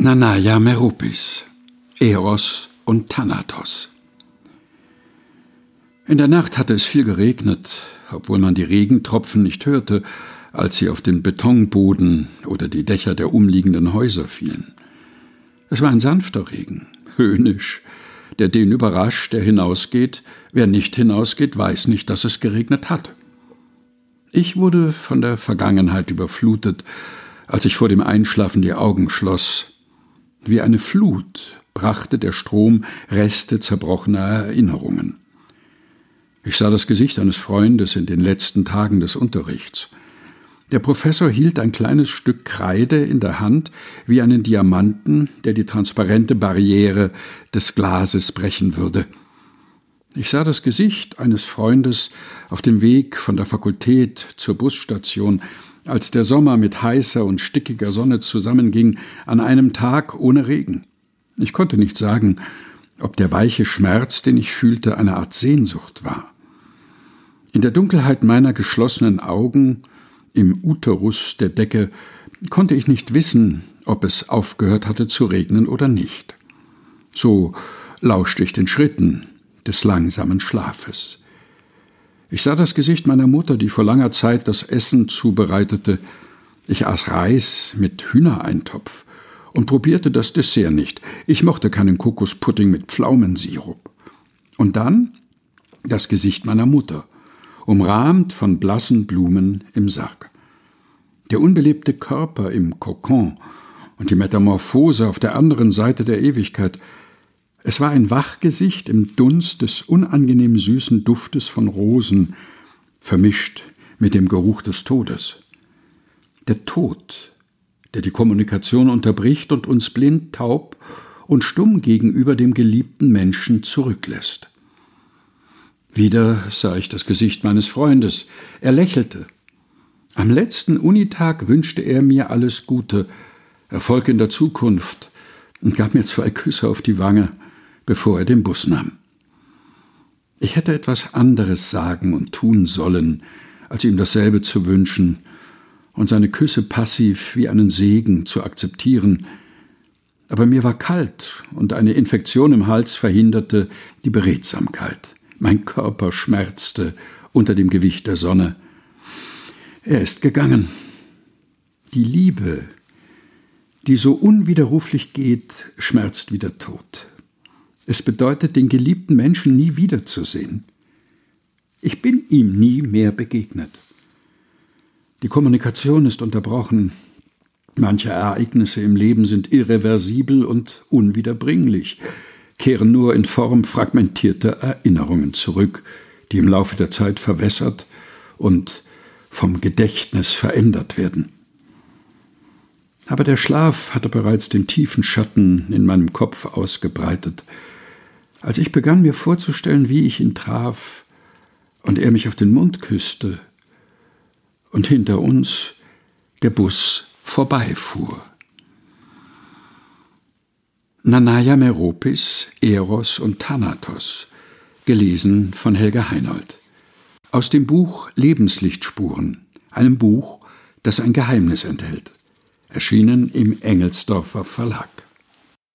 Nanaya Meropis, Eros und Thanatos. In der Nacht hatte es viel geregnet, obwohl man die Regentropfen nicht hörte, als sie auf den Betonboden oder die Dächer der umliegenden Häuser fielen. Es war ein sanfter Regen, höhnisch, der den überrascht, der hinausgeht, wer nicht hinausgeht, weiß nicht, dass es geregnet hat. Ich wurde von der Vergangenheit überflutet, als ich vor dem Einschlafen die Augen schloss, wie eine Flut brachte der Strom Reste zerbrochener Erinnerungen. Ich sah das Gesicht eines Freundes in den letzten Tagen des Unterrichts. Der Professor hielt ein kleines Stück Kreide in der Hand wie einen Diamanten, der die transparente Barriere des Glases brechen würde. Ich sah das Gesicht eines Freundes auf dem Weg von der Fakultät zur Busstation, als der Sommer mit heißer und stickiger Sonne zusammenging, an einem Tag ohne Regen. Ich konnte nicht sagen, ob der weiche Schmerz, den ich fühlte, eine Art Sehnsucht war. In der Dunkelheit meiner geschlossenen Augen, im Uterus der Decke, konnte ich nicht wissen, ob es aufgehört hatte zu regnen oder nicht. So lauschte ich den Schritten des langsamen Schlafes. Ich sah das Gesicht meiner Mutter, die vor langer Zeit das Essen zubereitete. Ich aß Reis mit Hühnereintopf und probierte das Dessert nicht. Ich mochte keinen Kokospudding mit Pflaumensirup. Und dann das Gesicht meiner Mutter, umrahmt von blassen Blumen im Sarg. Der unbelebte Körper im Kokon und die Metamorphose auf der anderen Seite der Ewigkeit – es war ein Wachgesicht im Dunst des unangenehm süßen Duftes von Rosen, vermischt mit dem Geruch des Todes. Der Tod, der die Kommunikation unterbricht und uns blind, taub und stumm gegenüber dem geliebten Menschen zurücklässt. Wieder sah ich das Gesicht meines Freundes. Er lächelte. Am letzten Unitag wünschte er mir alles Gute, Erfolg in der Zukunft und gab mir zwei Küsse auf die Wange bevor er den Bus nahm. Ich hätte etwas anderes sagen und tun sollen, als ihm dasselbe zu wünschen und seine Küsse passiv wie einen Segen zu akzeptieren, aber mir war kalt und eine Infektion im Hals verhinderte die Beredsamkeit. Mein Körper schmerzte unter dem Gewicht der Sonne. Er ist gegangen. Die Liebe, die so unwiderruflich geht, schmerzt wie der Tod. Es bedeutet, den geliebten Menschen nie wiederzusehen. Ich bin ihm nie mehr begegnet. Die Kommunikation ist unterbrochen. Manche Ereignisse im Leben sind irreversibel und unwiederbringlich, kehren nur in Form fragmentierter Erinnerungen zurück, die im Laufe der Zeit verwässert und vom Gedächtnis verändert werden. Aber der Schlaf hatte bereits den tiefen Schatten in meinem Kopf ausgebreitet, als ich begann mir vorzustellen, wie ich ihn traf und er mich auf den Mund küsste und hinter uns der Bus vorbeifuhr. Nanaya Meropis, Eros und Thanatos, gelesen von Helga Heinold. Aus dem Buch Lebenslichtspuren, einem Buch, das ein Geheimnis enthält, erschienen im Engelsdorfer Verlag.